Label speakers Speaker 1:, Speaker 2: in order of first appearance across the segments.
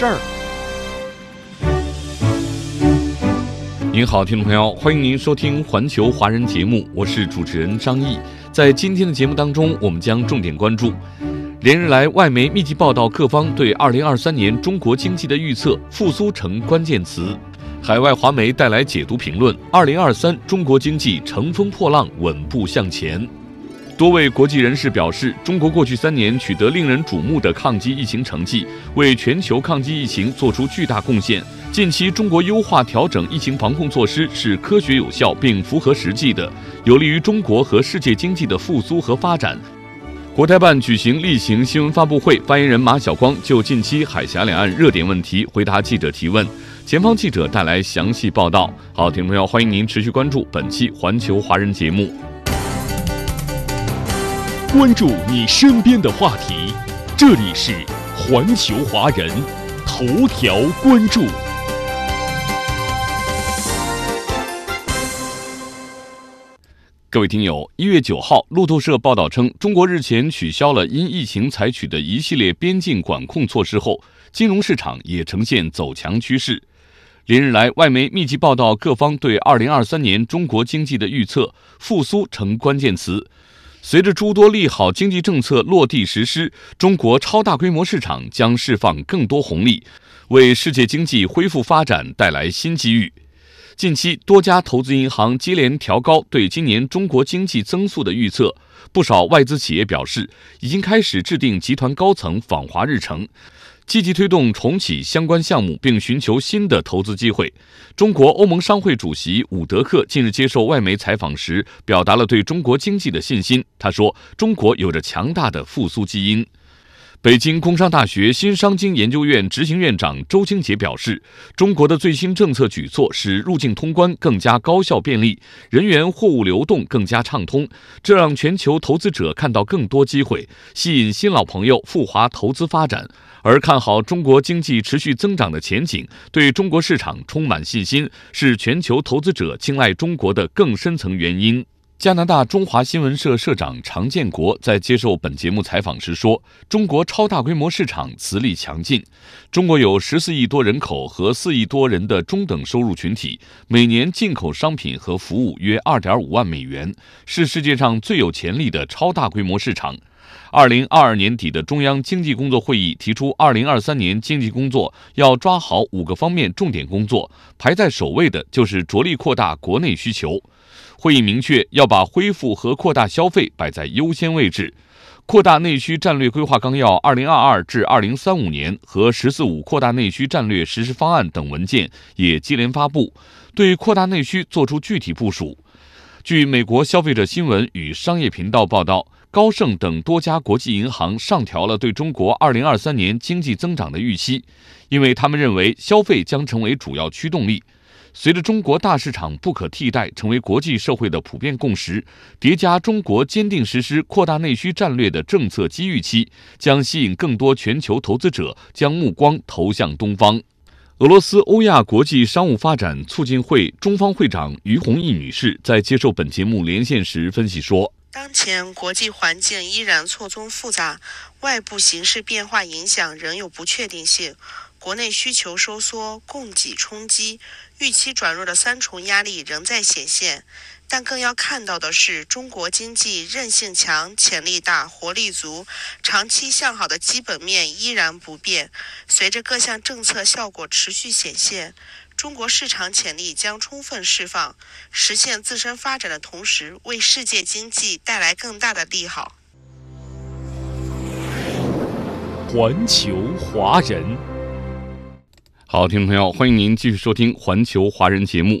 Speaker 1: 事儿。
Speaker 2: 您好，听众朋友，欢迎您收听环球华人节目，我是主持人张毅。在今天的节目当中，我们将重点关注连日来外媒密集报道各方对2023年中国经济的预测，复苏成关键词。海外华媒带来解读评论：2023中国经济乘风破浪，稳步向前。多位国际人士表示，中国过去三年取得令人瞩目的抗击疫情成绩，为全球抗击疫情做出巨大贡献。近期中国优化调整疫情防控措施是科学有效并符合实际的，有利于中国和世界经济的复苏和发展。国台办举行例行新闻发布会，发言人马晓光就近期海峡两岸热点问题回答记者提问。前方记者带来详细报道。好，听众朋友，欢迎您持续关注本期环球华人节目。
Speaker 3: 关注你身边的话题，这里是环球华人头条关注。
Speaker 2: 各位听友，一月九号，路透社报道称，中国日前取消了因疫情采取的一系列边境管控措施后，金融市场也呈现走强趋势。连日来，外媒密集报道各方对二零二三年中国经济的预测，复苏成关键词。随着诸多利好经济政策落地实施，中国超大规模市场将释放更多红利，为世界经济恢复发展带来新机遇。近期，多家投资银行接连调高对今年中国经济增速的预测，不少外资企业表示已经开始制定集团高层访华日程。积极推动重启相关项目，并寻求新的投资机会。中国欧盟商会主席伍德克近日接受外媒采访时，表达了对中国经济的信心。他说：“中国有着强大的复苏基因。”北京工商大学新商经研究院执行院长周清杰表示：“中国的最新政策举措使入境通关更加高效便利，人员货物流动更加畅通，这让全球投资者看到更多机会，吸引新老朋友赴华投资发展。而看好中国经济持续增长的前景，对中国市场充满信心，是全球投资者青睐中国的更深层原因。”加拿大中华新闻社社长常建国在接受本节目采访时说：“中国超大规模市场磁力强劲，中国有十四亿多人口和四亿多人的中等收入群体，每年进口商品和服务约二点五万美元，是世界上最有潜力的超大规模市场。”二零二二年底的中央经济工作会议提出，二零二三年经济工作要抓好五个方面重点工作，排在首位的就是着力扩大国内需求。会议明确要把恢复和扩大消费摆在优先位置，扩大内需战略规划纲要（二零二二至二零三五年）和“十四五”扩大内需战略实施方案等文件也接连发布，对扩大内需作出具体部署。据美国消费者新闻与商业频道报道，高盛等多家国际银行上调了对中国二零二三年经济增长的预期，因为他们认为消费将成为主要驱动力。随着中国大市场不可替代成为国际社会的普遍共识，叠加中国坚定实施扩大内需战略的政策机遇期，将吸引更多全球投资者将目光投向东方。俄罗斯欧亚国际商务发展促进会中方会长于红毅女士在接受本节目连线时分析说：“
Speaker 4: 当前国际环境依然错综复杂，外部形势变化影响仍有不确定性。”国内需求收缩、供给冲击、预期转弱的三重压力仍在显现，但更要看到的是，中国经济韧性强、潜力大、活力足，长期向好的基本面依然不变。随着各项政策效果持续显现，中国市场潜力将充分释放，实现自身发展的同时，为世界经济带来更大的利好。
Speaker 3: 环球华人。
Speaker 2: 好，听众朋友，欢迎您继续收听《环球华人》节目。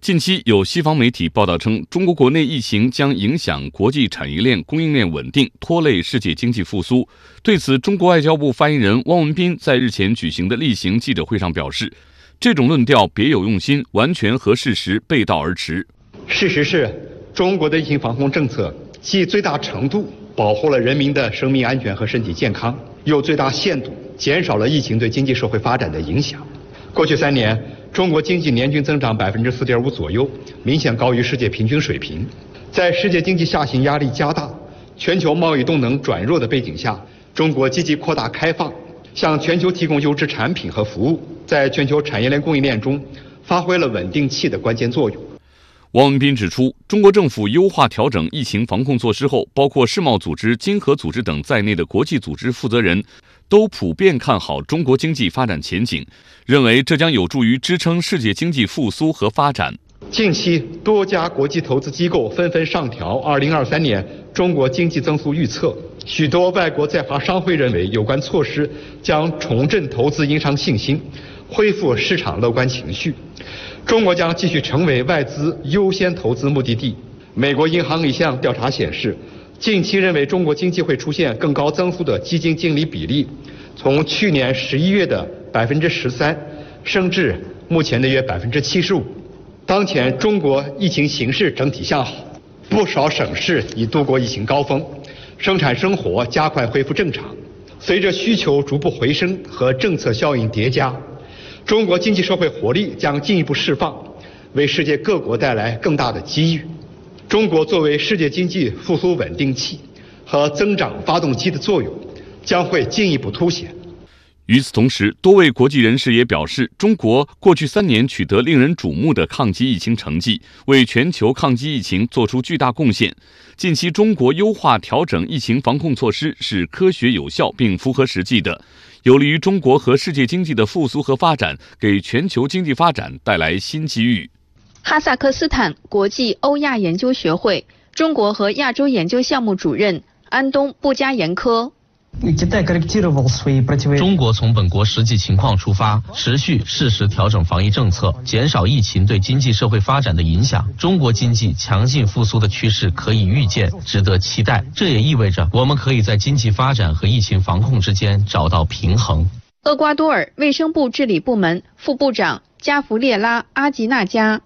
Speaker 2: 近期有西方媒体报道称，中国国内疫情将影响国际产业链供应链稳定，拖累世界经济复苏。对此，中国外交部发言人汪文斌在日前举行的例行记者会上表示，这种论调别有用心，完全和事实背道而驰。
Speaker 5: 事实是，中国的疫情防控政策既最大程度保护了人民的生命安全和身体健康，又最大限度减少了疫情对经济社会发展的影响。过去三年，中国经济年均增长百分之四点五左右，明显高于世界平均水平。在世界经济下行压力加大、全球贸易动能转弱的背景下，中国积极扩大开放，向全球提供优质产品和服务，在全球产业链供应链中发挥了稳定器的关键作用。
Speaker 2: 汪文斌指出，中国政府优化调整疫情防控措施后，包括世贸组织、经合组织等在内的国际组织负责人。都普遍看好中国经济发展前景，认为这将有助于支撑世界经济复苏和发展。
Speaker 5: 近期，多家国际投资机构纷纷上调2023年中国经济增速预测，许多外国在华商会认为有关措施将重振投资营商信心，恢复市场乐观情绪，中国将继续成为外资优先投资目的地。美国银行一项调查显示。近期认为中国经济会出现更高增速的基金经理比例，从去年十一月的百分之十三升至目前的约百分之七十五。当前中国疫情形势整体向好，不少省市已度过疫情高峰，生产生活加快恢复正常。随着需求逐步回升和政策效应叠加，中国经济社会活力将进一步释放，为世界各国带来更大的机遇。中国作为世界经济复苏稳定器和增长发动机的作用将会进一步凸显。
Speaker 2: 与此同时，多位国际人士也表示，中国过去三年取得令人瞩目的抗击疫情成绩，为全球抗击疫情做出巨大贡献。近期中国优化调整疫情防控措施是科学有效并符合实际的，有利于中国和世界经济的复苏和发展，给全球经济发展带来新机遇。
Speaker 6: 哈萨克斯坦国际欧亚研究学会中国和亚洲研究项目主任安东布加延科。
Speaker 7: 中国从本国实际情况出发，持续适时调整防疫政策，减少疫情对经济社会发展的影响。中国经济强劲复苏的趋势可以预见，值得期待。这也意味着我们可以在经济发展和疫情防控之间找到平衡。
Speaker 6: 厄瓜多尔卫生部治理部门副部长加弗列拉阿吉纳加。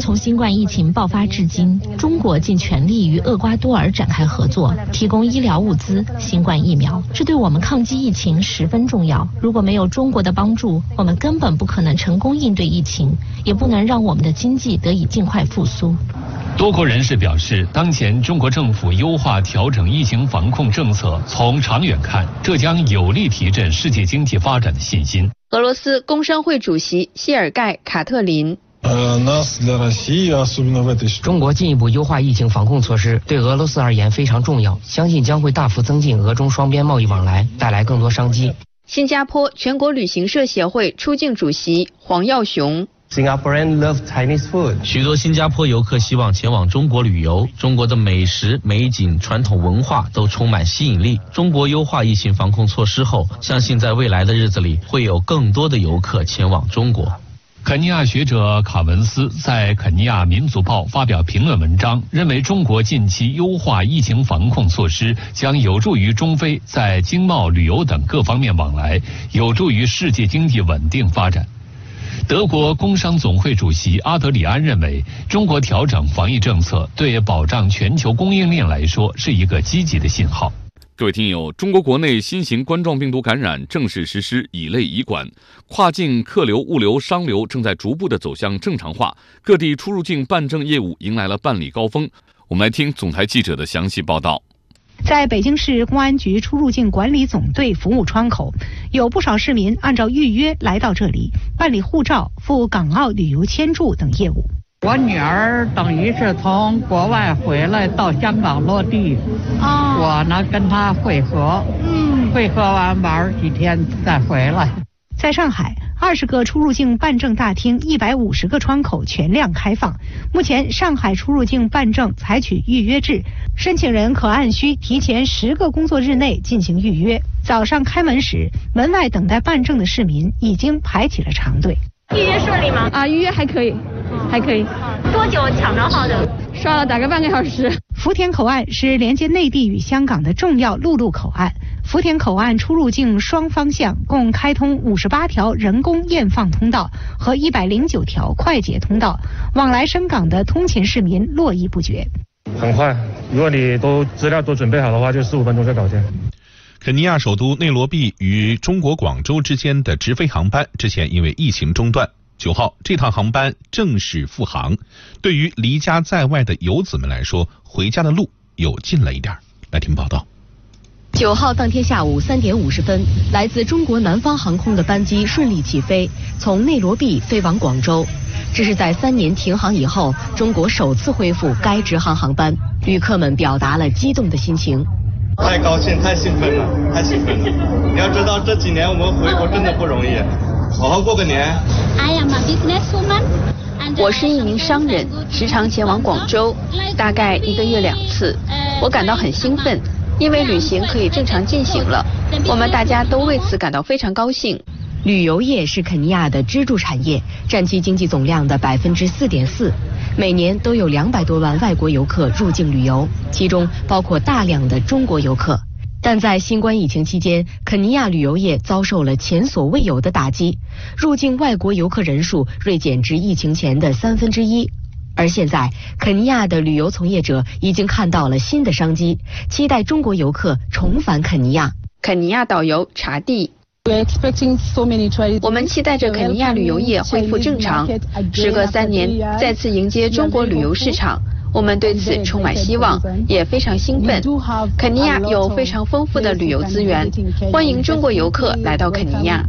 Speaker 8: 从新冠疫情爆发至今，中国尽全力与厄瓜多尔展开合作，提供医疗物资、新冠疫苗，这对我们抗击疫情十分重要。如果没有中国的帮助，我们根本不可能成功应对疫情，也不能让我们的经济得以尽快复苏。
Speaker 3: 多国人士表示，当前中国政府优化调整疫情防控政策，从长远看，这将有力提振世界经济发展的信心。
Speaker 6: 俄罗斯工商会主席谢尔盖·卡特林。
Speaker 9: 中国进一步优化疫情防控措施，对俄罗斯而言非常重要，相信将会大幅增进俄中双边贸易往来，带来更多商机。
Speaker 6: 新加坡全国旅行社协会出境主席黄耀雄。
Speaker 7: 许多新加坡游客希望前往中国旅游，中国的美食、美景、传统文化都充满吸引力。中国优化疫情防控措施后，相信在未来的日子里会有更多的游客前往中国。
Speaker 3: 肯尼亚学者卡文斯在《肯尼亚民族报》发表评论文章，认为中国近期优化疫情防控措施将有助于中非在经贸、旅游等各方面往来，有助于世界经济稳定发展。德国工商总会主席阿德里安认为，中国调整防疫政策对保障全球供应链来说是一个积极的信号。
Speaker 2: 各位听友，中国国内新型冠状病毒感染正式实施乙类乙管，跨境客流、物流、商流正在逐步的走向正常化，各地出入境办证业务迎来了办理高峰。我们来听总台记者的详细报道。
Speaker 10: 在北京市公安局出入境管理总队服务窗口，有不少市民按照预约来到这里办理护照、赴港澳旅游签注等业务。
Speaker 11: 我女儿等于是从国外回来到香港落地，我呢跟她会合，会合完玩几天再回来。
Speaker 10: 在上海。二十个出入境办证大厅，一百五十个窗口全量开放。目前，上海出入境办证采取预约制，申请人可按需提前十个工作日内进行预约。早上开门时，门外等待办证的市民已经排起了长队。
Speaker 12: 预约顺利吗？
Speaker 13: 啊，预约还可以，还可以。
Speaker 12: 多久抢着号的？
Speaker 13: 刷了大概半个小时。
Speaker 10: 福田口岸是连接内地与香港的重要陆路口岸。福田口岸出入境双方向共开通五十八条人工验放通道和一百零九条快捷通道，往来深港的通勤市民络绎不绝。
Speaker 14: 很快，如果你都资料都准备好的话，就十五分钟就搞定。
Speaker 15: 肯尼亚首都内罗毕与中国广州之间的直飞航班之前因为疫情中断，九号这趟航班正式复航。对于离家在外的游子们来说，回家的路又近了一点。来听报道。
Speaker 16: 九号当天下午三点五十分，来自中国南方航空的班机顺利起飞，从内罗毕飞往广州。这是在三年停航以后，中国首次恢复该直航航班，旅客们表达了激动的心情。
Speaker 17: 太高兴，太兴奋了，太兴奋了！你要知道，这几年我们回国真的不容易，好好过个年。
Speaker 18: I am a businesswoman.
Speaker 6: 我是一名商人，时常前往广州，大概一个月两次。我感到很兴奋，因为旅行可以正常进行了。我们大家都为此感到非常高兴。
Speaker 16: 旅游业是肯尼亚的支柱产业，占其经济总量的百分之四点四。每年都有两百多万外国游客入境旅游，其中包括大量的中国游客。但在新冠疫情期间，肯尼亚旅游业遭受了前所未有的打击，入境外国游客人数锐减至疫情前的三分之一。而现在，肯尼亚的旅游从业者已经看到了新的商机，期待中国游客重返肯尼亚。
Speaker 6: 肯尼亚导游查蒂。我们期待着肯尼亚旅游业恢复正常，时隔三年再次迎接中国旅游市场，我们对此充满希望，也非常兴奋。肯尼亚有非常丰富的旅游资源，欢迎中国游客来到肯尼亚。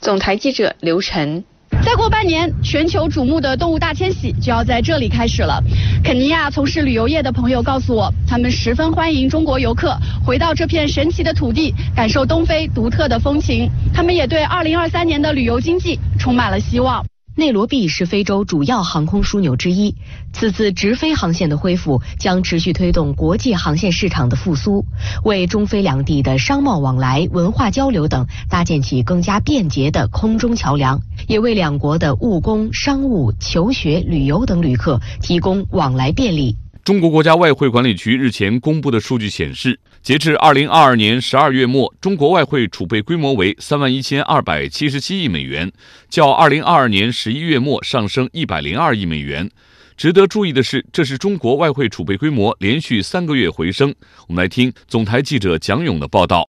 Speaker 6: 总台记者刘晨。
Speaker 19: 再过半年，全球瞩目的动物大迁徙就要在这里开始了。肯尼亚从事旅游业的朋友告诉我，他们十分欢迎中国游客回到这片神奇的土地，感受东非独特的风情。他们也对2023年的旅游经济充满了希望。
Speaker 16: 内罗毕是非洲主要航空枢纽之一，此次直飞航线的恢复将持续推动国际航线市场的复苏，为中非两地的商贸往来、文化交流等搭建起更加便捷的空中桥梁，也为两国的务工、商务、求学、旅游等旅客提供往来便利。
Speaker 2: 中国国家外汇管理局日前公布的数据显示，截至二零二二年十二月末，中国外汇储备规模为三万一千二百七十七亿美元，较二零二二年十一月末上升一百零二亿美元。值得注意的是，这是中国外汇储备规模连续三个月回升。我们来听总台记者蒋勇的报道。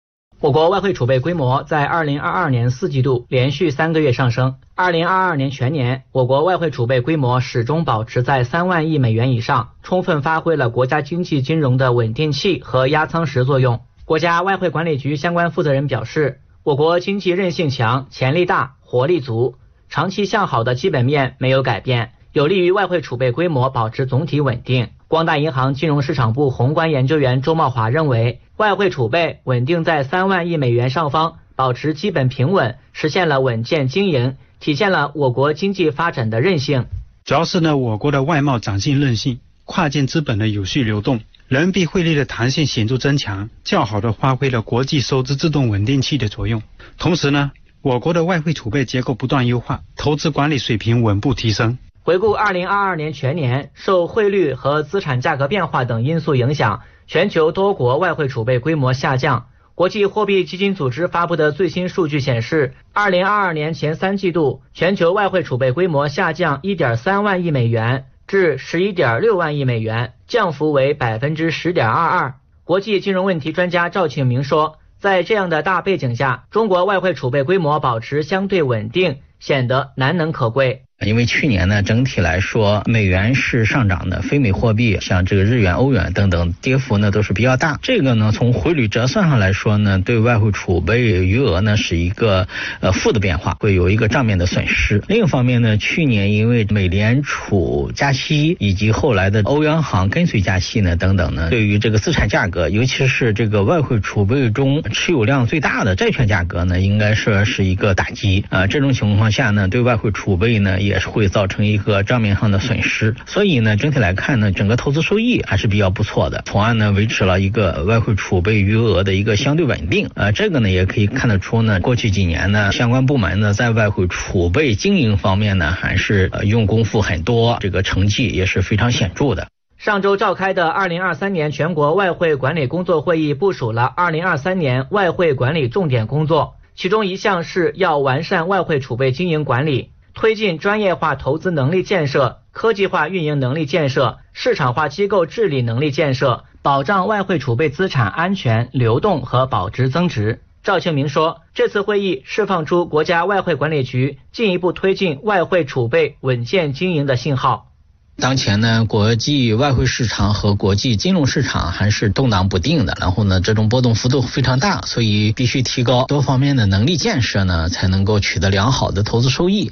Speaker 20: 我国外汇储备规模在二零二二年四季度连续三个月上升。二零二二年全年，我国外汇储备规模始终保持在三万亿美元以上，充分发挥了国家经济金融的稳定器和压舱石作用。国家外汇管理局相关负责人表示，我国经济韧性强、潜力大、活力足，长期向好的基本面没有改变，有利于外汇储备规模保持总体稳定。光大银行金融市场部宏观研究员周茂华认为。外汇储备稳定在三万亿美元上方，保持基本平稳，实现了稳健经营，体现了我国经济发展的韧性。
Speaker 21: 主要是呢，我国的外贸涨性韧性，跨境资本的有序流动，人民币汇率的弹性显著增强，较好的发挥了国际收支自动稳定器的作用。同时呢，我国的外汇储备结构不断优化，投资管理水平稳步提升。
Speaker 20: 回顾二零二二年全年，受汇率和资产价格变化等因素影响。全球多国外汇储备规模下降。国际货币基金组织发布的最新数据显示，二零二二年前三季度全球外汇储备规模下降一点三万亿美元至十一点六万亿美元，降幅为百分之十点二二。国际金融问题专家赵庆明说，在这样的大背景下，中国外汇储备规模保持相对稳定，显得难能可贵。
Speaker 22: 因为去年呢，整体来说美元是上涨的，非美货币像这个日元、欧元等等，跌幅呢都是比较大。这个呢，从汇率折算上来说呢，对外汇储备余额呢是一个呃负的变化，会有一个账面的损失。另一方面呢，去年因为美联储加息以及后来的欧央行跟随加息呢等等呢，对于这个资产价格，尤其是这个外汇储备中持有量最大的债券价格呢，应该说是一个打击。啊，这种情况况下呢，对外汇储备呢也是会造成一个账面上的损失。所以呢，整体来看呢，整个投资收益还是比较不错的，从而呢维持了一个外汇储备余额的一个相对稳定。呃，这个呢也可以看得出呢，过去几年呢，相关部门呢在外汇储备经营方面呢还是呃用功夫很多，这个成绩也是非常显著的。
Speaker 20: 上周召开的二零二三年全国外汇管理工作会议部署了二零二三年外汇管理重点工作，其中一项是要完善外汇储备经营管理，推进专业化投资能力建设、科技化运营能力建设、市场化机构治理能力建设，保障外汇储备资产安全流动和保值增值。赵庆明说，这次会议释放出国家外汇管理局进一步推进外汇储备稳健经营的信号。
Speaker 22: 当前呢，国际外汇市场和国际金融市场还是动荡不定的，然后呢，这种波动幅度非常大，所以必须提高多方面的能力建设呢，才能够取得良好的投资收益。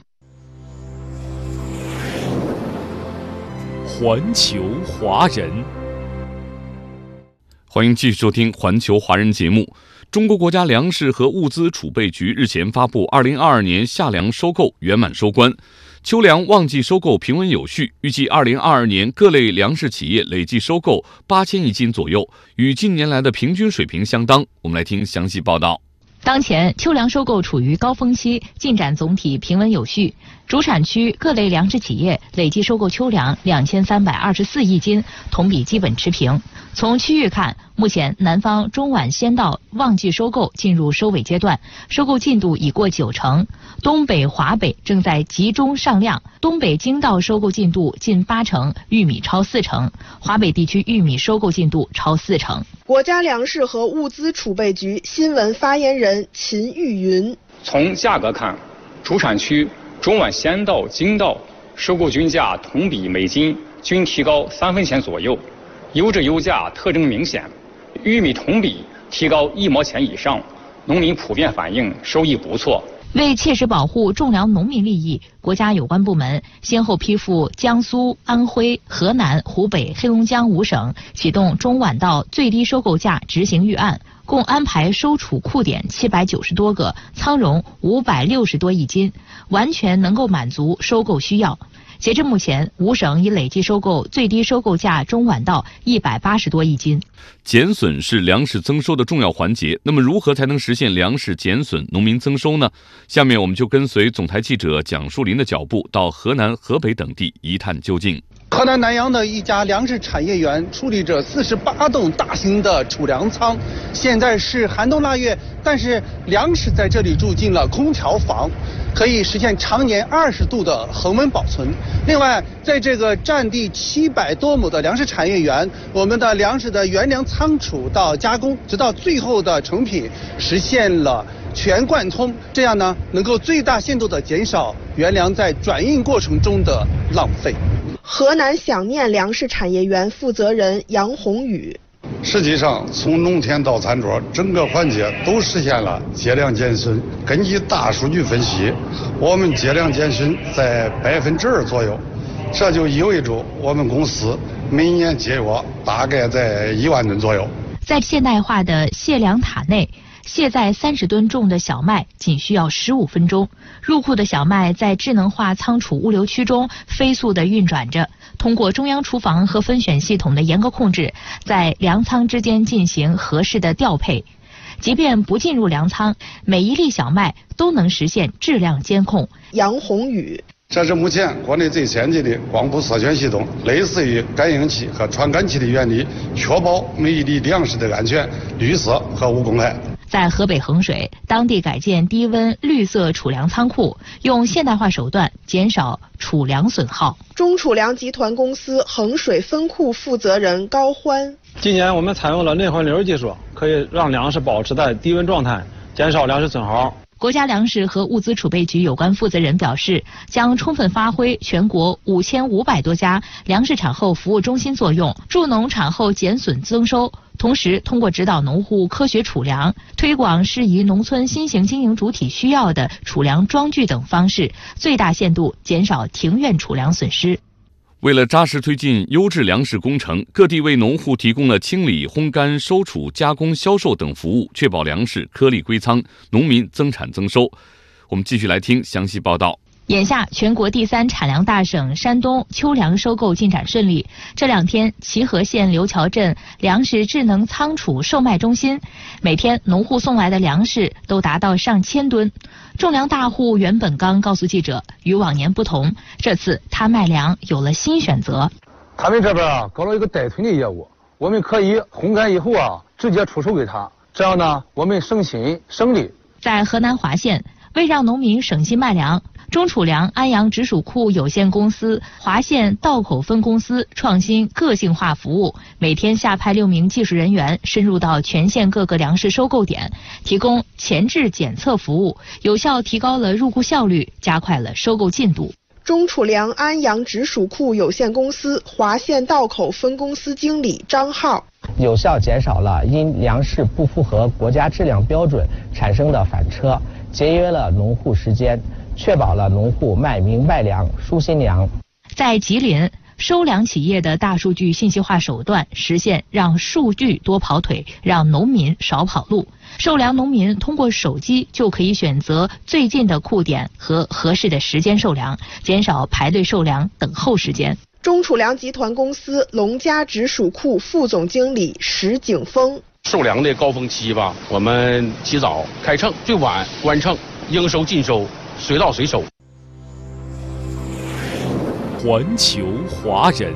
Speaker 3: 环球华人，
Speaker 2: 欢迎继续收听《环球华人》节目。中国国家粮食和物资储备局日前发布，二零二二年夏粮收购圆满收官。秋粮旺季收购平稳有序，预计二零二二年各类粮食企业累计收购八千亿斤左右，与近年来的平均水平相当。我们来听详细报道。
Speaker 8: 当前秋粮收购处于高峰期，进展总体平稳有序。主产区各类粮食企业累计收购秋粮两千三百二十四亿斤，同比基本持平。从区域看，目前南方中晚先稻旺季收购进入收尾阶段，收购进度已过九成；东北、华北正在集中上量，东北精稻收购进度近八成，玉米超四成；华北地区玉米收购进度超四成。
Speaker 23: 国家粮食和物资储备局新闻发言人秦玉云：
Speaker 24: 从价格看，主产区中晚先稻、精稻收购均价同比每斤均提高三分钱左右。优质优价特征明显，玉米同比提高一毛钱以上，农民普遍反映收益不错。
Speaker 8: 为切实保护种粮农民利益，国家有关部门先后批复江苏、安徽、河南、湖北、黑龙江五省，启动中晚稻最低收购价执行预案，共安排收储库点七百九十多个，仓容五百六十多亿斤，完全能够满足收购需要。截至目前，五省已累计收购最低收购价中晚稻一百八十多亿斤。
Speaker 2: 减损是粮食增收的重要环节，那么如何才能实现粮食减损、农民增收呢？下面我们就跟随总台记者蒋树林的脚步，到河南、河北等地一探究竟。
Speaker 25: 河南南阳的一家粮食产业园矗立着四十八栋大型的储粮仓，现在是寒冬腊月，但是粮食在这里住进了空调房。可以实现常年二十度的恒温保存。另外，在这个占地七百多亩的粮食产业园，我们的粮食的原粮仓储到加工，直到最后的成品，实现了全贯通。这样呢，能够最大限度地减少原粮在转运过程中的浪费。
Speaker 23: 河南想念粮食产业园负责人杨宏宇。
Speaker 26: 实际上，从农田到餐桌，整个环节都实现了节粮减损。根据大数据分析，我们节粮减损在百分之二左右，这就意味着我们公司每年节约大概在一万吨左右。
Speaker 8: 在现代化的卸粮塔内。卸载三十吨重的小麦仅需要十五分钟，入库的小麦在智能化仓储物流区中飞速地运转着，通过中央厨房和分选系统的严格控制，在粮仓之间进行合适的调配。即便不进入粮仓，每一粒小麦都能实现质量监控。
Speaker 23: 杨宏宇，
Speaker 26: 这是目前国内最先进的光谱色选系统，类似于感应器和传感器的原理，确保每一粒粮食的安全、绿色和无公害。
Speaker 8: 在河北衡水，当地改建低温绿色储粮仓库，用现代化手段减少储粮损耗。
Speaker 23: 中储粮集团公司衡水分库负责人高欢：
Speaker 27: 今年我们采用了内环流技术，可以让粮食保持在低温状态，减少粮食损耗。
Speaker 8: 国家粮食和物资储备局有关负责人表示，将充分发挥全国五千五百多家粮食产后服务中心作用，助农产后减损增收。同时，通过指导农户科学储粮、推广适宜农村新型经营主体需要的储粮装具等方式，最大限度减少庭院储粮损失。
Speaker 2: 为了扎实推进优质粮食工程，各地为农户提供了清理、烘干、收储、加工、销售等服务，确保粮食颗粒归仓，农民增产增收。我们继续来听详细报道。
Speaker 8: 眼下，全国第三产粮大省山东秋粮收购进展顺利。这两天，齐河县刘桥镇粮食智能仓储售卖中心，每天农户送来的粮食都达到上千吨。种粮大户袁本刚告诉记者，与往年不同，这次他卖粮有了新选择。
Speaker 28: 他们这边啊，搞了一个代囤的业务，我们可以烘干以后啊，直接出售给他，这样呢，我们省心省力。
Speaker 8: 在河南滑县，为让农民省心卖粮。中储粮安阳直属库有限公司华县道口分公司创新个性化服务，每天下派六名技术人员深入到全县各个粮食收购点，提供前置检测服务，有效提高了入库效率，加快了收购进度。
Speaker 23: 中储粮安阳直属库有限公司华县道口分公司经理张浩，
Speaker 29: 有效减少了因粮食不符合国家质量标准产生的返车，节约了农户时间。确保了农户卖明白粮、舒心粮。
Speaker 8: 在吉林，收粮企业的大数据信息化手段，实现让数据多跑腿，让农民少跑路。收粮农民通过手机就可以选择最近的库点和合适的时间收粮，减少排队收粮等候时间。
Speaker 23: 中储粮集团公司龙家直属库副总经理石景峰：
Speaker 30: 收粮的高峰期吧，我们起早开秤，最晚关秤，应收尽收。随到随收。
Speaker 3: 环球华人，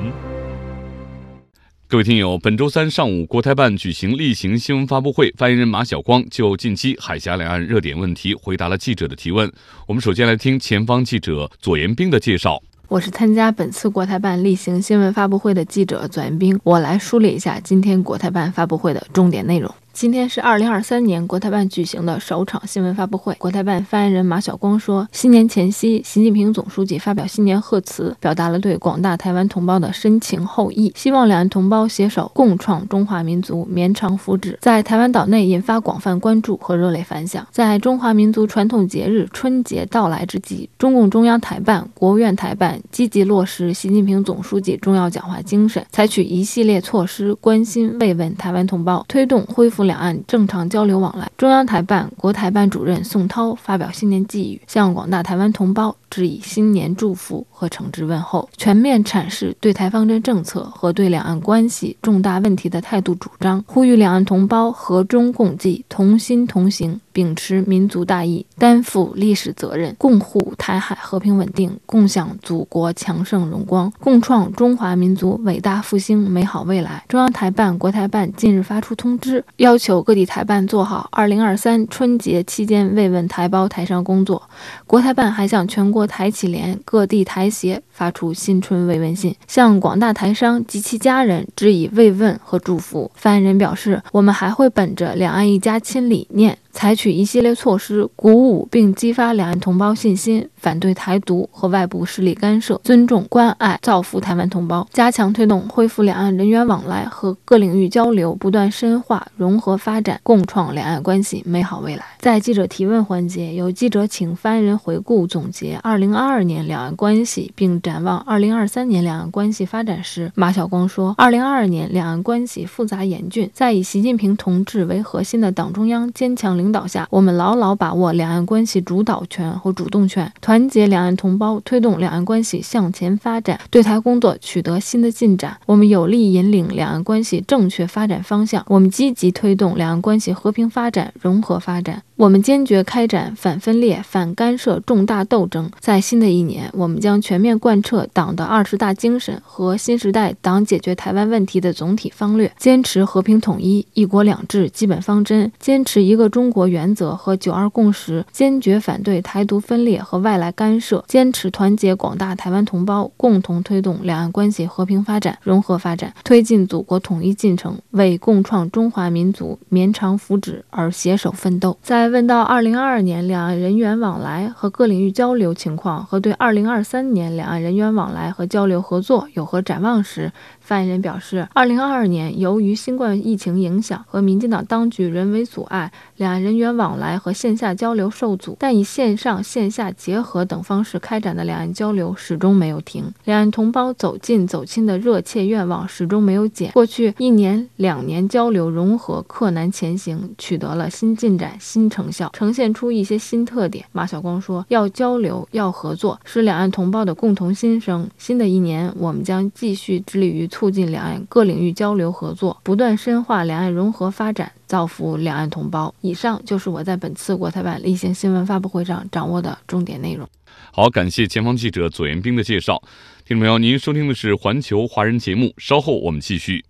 Speaker 2: 各位听友，本周三上午，国台办举行例行新闻发布会，发言人马晓光就近期海峡两岸热点问题回答了记者的提问。我们首先来听前方记者左延兵的介绍。
Speaker 31: 我是参加本次国台办例行新闻发布会的记者左延兵，我来梳理一下今天国台办发布会的重点内容。今天是二零二三年国台办举行的首场新闻发布会。国台办发言人马晓光说，新年前夕，习近平总书记发表新年贺词，表达了对广大台湾同胞的深情厚谊，希望两岸同胞携手共创中华民族绵长福祉，在台湾岛内引发广泛关注和热烈反响。在中华民族传统节日春节到来之际，中共中央台办、国务院台办积极落实习近平总书记重要讲话精神，采取一系列措施，关心慰问台湾同胞，推动恢复。两岸正常交流往来，中央台办、国台办主任宋涛发表新年寄语，向广大台湾同胞致以新年祝福和诚挚问候，全面阐释对台方针政策和对两岸关系重大问题的态度主张，呼吁两岸同胞和衷共济，同心同行，秉持民族大义，担负历史责任，共护台海和平稳定，共享祖国强盛荣光，共创中华民族伟大复兴美好未来。中央台办、国台办近日发出通知，要。求各地台办做好二零二三春节期间慰问台胞台商工作。国台办还向全国国台企联、各地台协发出新春慰问信，向广大台商及其家人致以慰问和祝福。发言人表示，我们还会本着两岸一家亲理念。采取一系列措施，鼓舞并激发两岸同胞信心，反对台独和外部势力干涉，尊重关爱造福台湾同胞，加强推动恢复两岸人员往来和各领域交流，不断深化融合发展，共创两岸关系美好未来。在记者提问环节，有记者请发言人回顾总结2022年两岸关系，并展望2023年两岸关系发展时，马晓光说：“2022 年两岸关系复杂严峻，在以习近平同志为核心的党中央坚强。”领导下，我们牢牢把握两岸关系主导权和主动权，团结两岸同胞，推动两岸关系向前发展，对台工作取得新的进展。我们有力引领两岸关系正确发展方向，我们积极推动两岸关系和平发展、融合发展。我们坚决开展反分裂、反干涉重大斗争。在新的一年，我们将全面贯彻党的二十大精神和新时代党解决台湾问题的总体方略，坚持和平统一、一国两制基本方针，坚持一个中国原则和九二共识，坚决反对台独分裂和外来干涉，坚持团结广大台湾同胞，共同推动两岸关系和平发展、融合发展，推进祖国统一进程，为共创中华民族绵长福祉而携手奋斗。在问到二零二二年两岸人员往来和各领域交流情况，和对二零二三年两岸人员往来和交流合作有何展望时，发言人表示，二零二二年由于新冠疫情影响和民进党当局人为阻碍，两岸人员往来和线下交流受阻，但以线上线下结合等方式开展的两岸交流始终没有停，两岸同胞走近走亲的热切愿望始终没有减。过去一年两年交流融合克难前行，取得了新进展新。成效，呈现出一些新特点。马晓光说：“要交流，要合作，是两岸同胞的共同心声。新的一年，我们将继续致力于促进两岸各领域交流合作，不断深化两岸融合发展，造福两岸同胞。”以上就是我在本次国台办例行新闻发布会上掌握的重点内容。
Speaker 2: 好，感谢前方记者左延兵的介绍。听众朋友，您收听的是环球华人节目，稍后我们继续。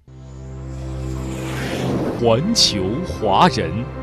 Speaker 3: 环球华人。